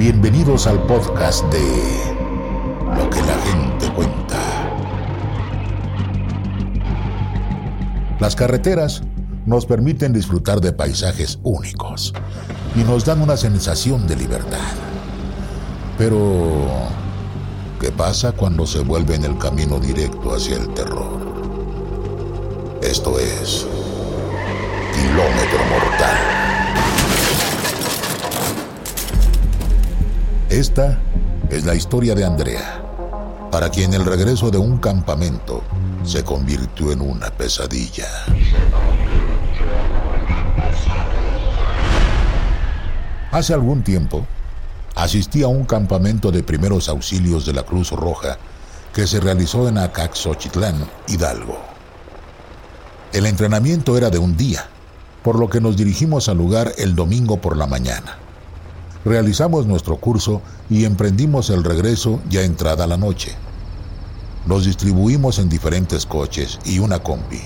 Bienvenidos al podcast de Lo que la gente cuenta. Las carreteras nos permiten disfrutar de paisajes únicos y nos dan una sensación de libertad. Pero, ¿qué pasa cuando se vuelve en el camino directo hacia el terror? Esto es Kilómetro Mortal. Esta es la historia de Andrea, para quien el regreso de un campamento se convirtió en una pesadilla. Hace algún tiempo, asistí a un campamento de primeros auxilios de la Cruz Roja que se realizó en Acaxochitlán, Hidalgo. El entrenamiento era de un día, por lo que nos dirigimos al lugar el domingo por la mañana. Realizamos nuestro curso y emprendimos el regreso ya entrada la noche. Nos distribuimos en diferentes coches y una combi,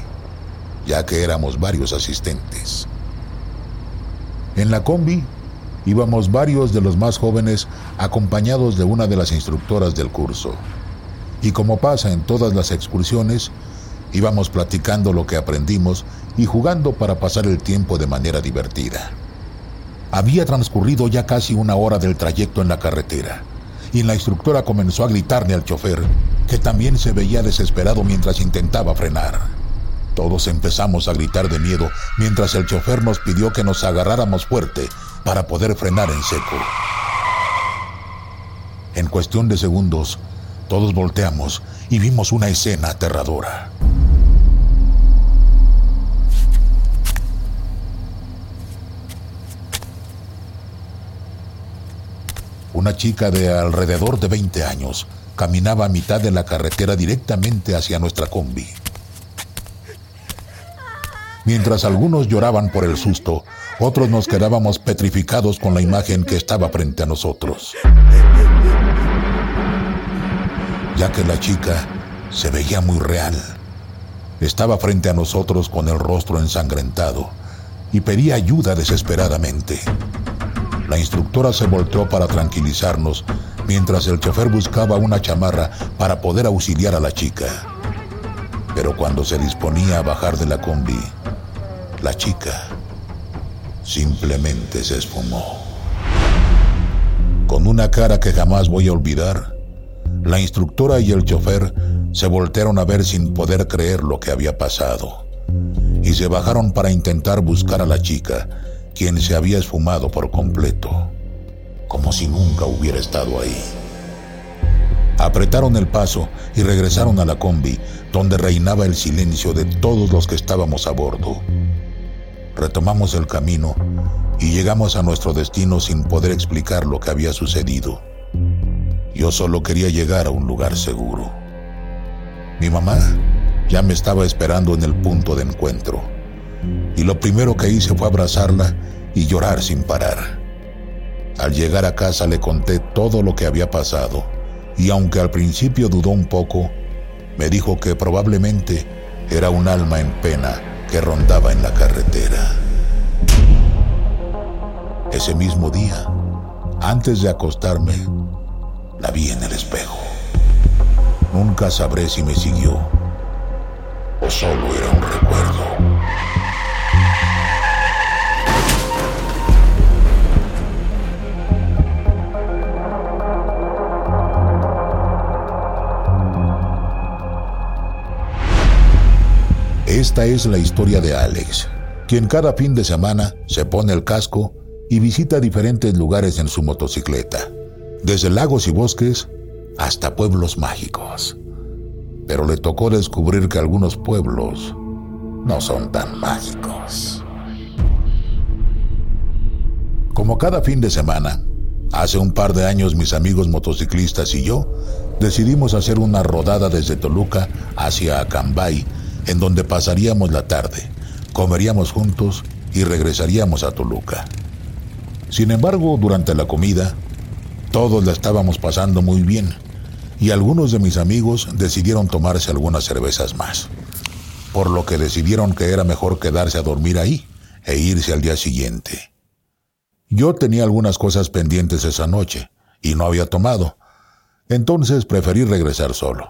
ya que éramos varios asistentes. En la combi íbamos varios de los más jóvenes acompañados de una de las instructoras del curso. Y como pasa en todas las excursiones, íbamos platicando lo que aprendimos y jugando para pasar el tiempo de manera divertida. Había transcurrido ya casi una hora del trayecto en la carretera, y la instructora comenzó a gritarle al chofer, que también se veía desesperado mientras intentaba frenar. Todos empezamos a gritar de miedo mientras el chofer nos pidió que nos agarráramos fuerte para poder frenar en seco. En cuestión de segundos, todos volteamos y vimos una escena aterradora. Una chica de alrededor de 20 años caminaba a mitad de la carretera directamente hacia nuestra combi. Mientras algunos lloraban por el susto, otros nos quedábamos petrificados con la imagen que estaba frente a nosotros. Ya que la chica se veía muy real. Estaba frente a nosotros con el rostro ensangrentado y pedía ayuda desesperadamente. La instructora se volteó para tranquilizarnos mientras el chofer buscaba una chamarra para poder auxiliar a la chica. Pero cuando se disponía a bajar de la combi, la chica simplemente se esfumó. Con una cara que jamás voy a olvidar, la instructora y el chofer se voltearon a ver sin poder creer lo que había pasado y se bajaron para intentar buscar a la chica, quien se había esfumado por completo, como si nunca hubiera estado ahí. Apretaron el paso y regresaron a la combi, donde reinaba el silencio de todos los que estábamos a bordo retomamos el camino y llegamos a nuestro destino sin poder explicar lo que había sucedido. Yo solo quería llegar a un lugar seguro. Mi mamá ya me estaba esperando en el punto de encuentro y lo primero que hice fue abrazarla y llorar sin parar. Al llegar a casa le conté todo lo que había pasado y aunque al principio dudó un poco, me dijo que probablemente era un alma en pena que rondaba en la carretera. Ese mismo día, antes de acostarme, la vi en el espejo. Nunca sabré si me siguió o solo era un recuerdo. Esta es la historia de Alex, quien cada fin de semana se pone el casco y visita diferentes lugares en su motocicleta, desde lagos y bosques hasta pueblos mágicos. Pero le tocó descubrir que algunos pueblos no son tan mágicos. Como cada fin de semana, hace un par de años mis amigos motociclistas y yo decidimos hacer una rodada desde Toluca hacia Acambay en donde pasaríamos la tarde, comeríamos juntos y regresaríamos a Toluca. Sin embargo, durante la comida, todos la estábamos pasando muy bien y algunos de mis amigos decidieron tomarse algunas cervezas más, por lo que decidieron que era mejor quedarse a dormir ahí e irse al día siguiente. Yo tenía algunas cosas pendientes esa noche y no había tomado, entonces preferí regresar solo.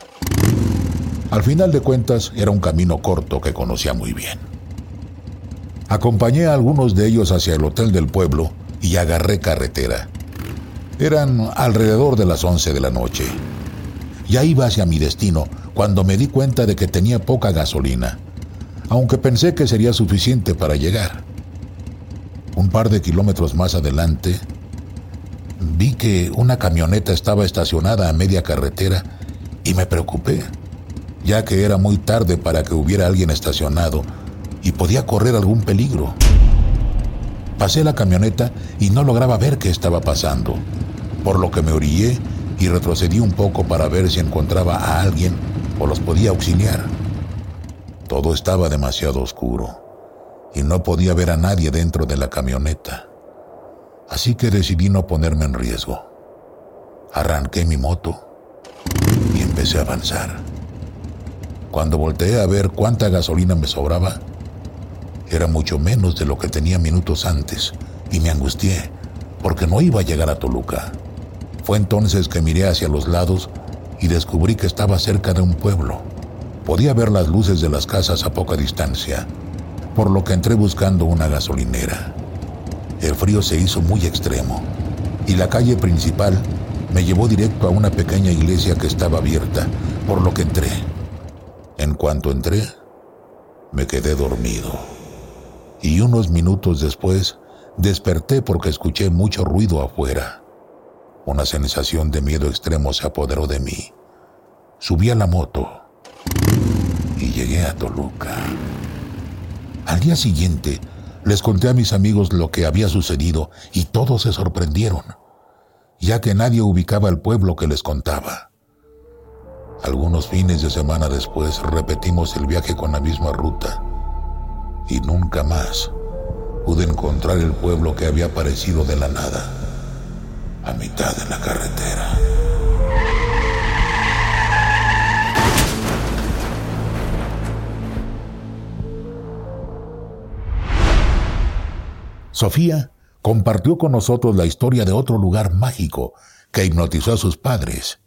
Al final de cuentas era un camino corto que conocía muy bien. Acompañé a algunos de ellos hacia el hotel del pueblo y agarré carretera. Eran alrededor de las 11 de la noche. Ya iba hacia mi destino cuando me di cuenta de que tenía poca gasolina, aunque pensé que sería suficiente para llegar. Un par de kilómetros más adelante, vi que una camioneta estaba estacionada a media carretera y me preocupé, ya que era muy tarde para que hubiera alguien estacionado y podía correr algún peligro. Pasé la camioneta y no lograba ver qué estaba pasando, por lo que me orillé y retrocedí un poco para ver si encontraba a alguien o los podía auxiliar. Todo estaba demasiado oscuro y no podía ver a nadie dentro de la camioneta. Así que decidí no ponerme en riesgo. Arranqué mi moto y empecé a avanzar. Cuando volteé a ver cuánta gasolina me sobraba, era mucho menos de lo que tenía minutos antes y me angustié porque no iba a llegar a Toluca. Fue entonces que miré hacia los lados y descubrí que estaba cerca de un pueblo. Podía ver las luces de las casas a poca distancia, por lo que entré buscando una gasolinera. El frío se hizo muy extremo y la calle principal me llevó directo a una pequeña iglesia que estaba abierta, por lo que entré. En cuanto entré, me quedé dormido. Y unos minutos después desperté porque escuché mucho ruido afuera. Una sensación de miedo extremo se apoderó de mí. Subí a la moto y llegué a Toluca. Al día siguiente les conté a mis amigos lo que había sucedido y todos se sorprendieron, ya que nadie ubicaba el pueblo que les contaba. Algunos fines de semana después repetimos el viaje con la misma ruta y nunca más pude encontrar el pueblo que había aparecido de la nada a mitad de la carretera. Sofía compartió con nosotros la historia de otro lugar mágico que hipnotizó a sus padres,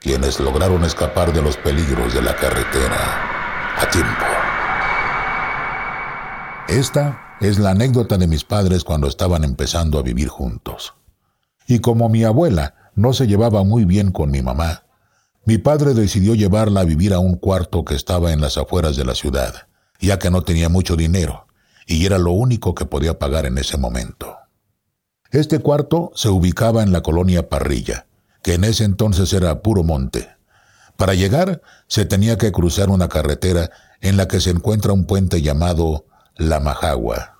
quienes lograron escapar de los peligros de la carretera a tiempo. Esta es la anécdota de mis padres cuando estaban empezando a vivir juntos. Y como mi abuela no se llevaba muy bien con mi mamá, mi padre decidió llevarla a vivir a un cuarto que estaba en las afueras de la ciudad, ya que no tenía mucho dinero, y era lo único que podía pagar en ese momento. Este cuarto se ubicaba en la colonia Parrilla, que en ese entonces era puro monte. Para llegar se tenía que cruzar una carretera en la que se encuentra un puente llamado La Majagua.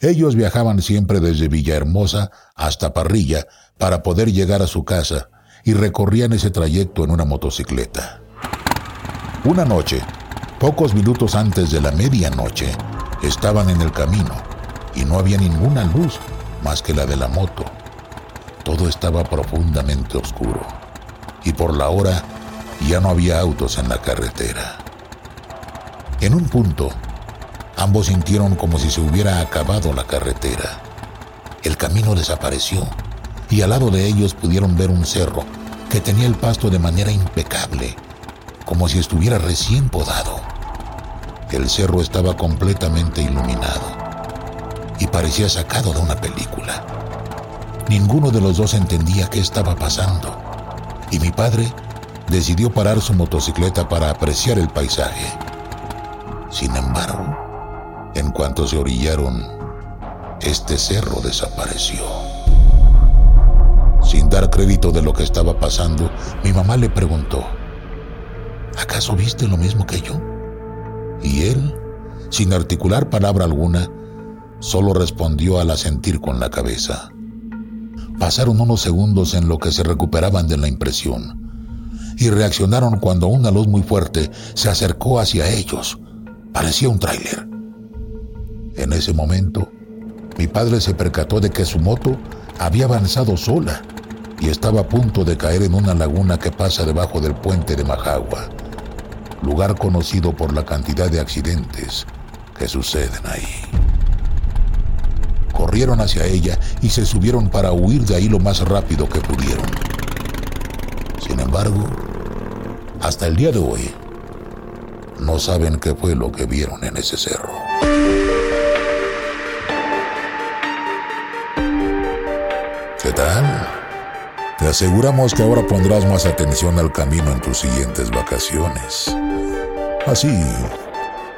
Ellos viajaban siempre desde Villahermosa hasta Parrilla para poder llegar a su casa y recorrían ese trayecto en una motocicleta. Una noche, pocos minutos antes de la medianoche, estaban en el camino y no había ninguna luz más que la de la moto. Todo estaba profundamente oscuro y por la hora ya no había autos en la carretera. En un punto, ambos sintieron como si se hubiera acabado la carretera. El camino desapareció y al lado de ellos pudieron ver un cerro que tenía el pasto de manera impecable, como si estuviera recién podado. El cerro estaba completamente iluminado y parecía sacado de una película. Ninguno de los dos entendía qué estaba pasando y mi padre decidió parar su motocicleta para apreciar el paisaje. Sin embargo, en cuanto se orillaron, este cerro desapareció. Sin dar crédito de lo que estaba pasando, mi mamá le preguntó, ¿acaso viste lo mismo que yo? Y él, sin articular palabra alguna, solo respondió al asentir con la cabeza. Pasaron unos segundos en lo que se recuperaban de la impresión y reaccionaron cuando una luz muy fuerte se acercó hacia ellos. Parecía un tráiler. En ese momento, mi padre se percató de que su moto había avanzado sola y estaba a punto de caer en una laguna que pasa debajo del puente de Majagua, lugar conocido por la cantidad de accidentes que suceden ahí. Corrieron hacia ella y se subieron para huir de ahí lo más rápido que pudieron. Sin embargo, hasta el día de hoy, no saben qué fue lo que vieron en ese cerro. ¿Qué tal? Te aseguramos que ahora pondrás más atención al camino en tus siguientes vacaciones. Así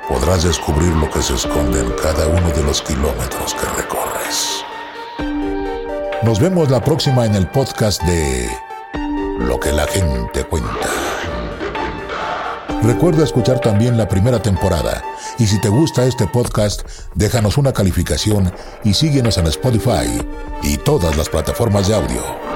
podrás descubrir lo que se esconde en cada uno de los kilómetros que recorres. Nos vemos la próxima en el podcast de Lo que la gente cuenta. Recuerda escuchar también la primera temporada y si te gusta este podcast, déjanos una calificación y síguenos en Spotify y todas las plataformas de audio.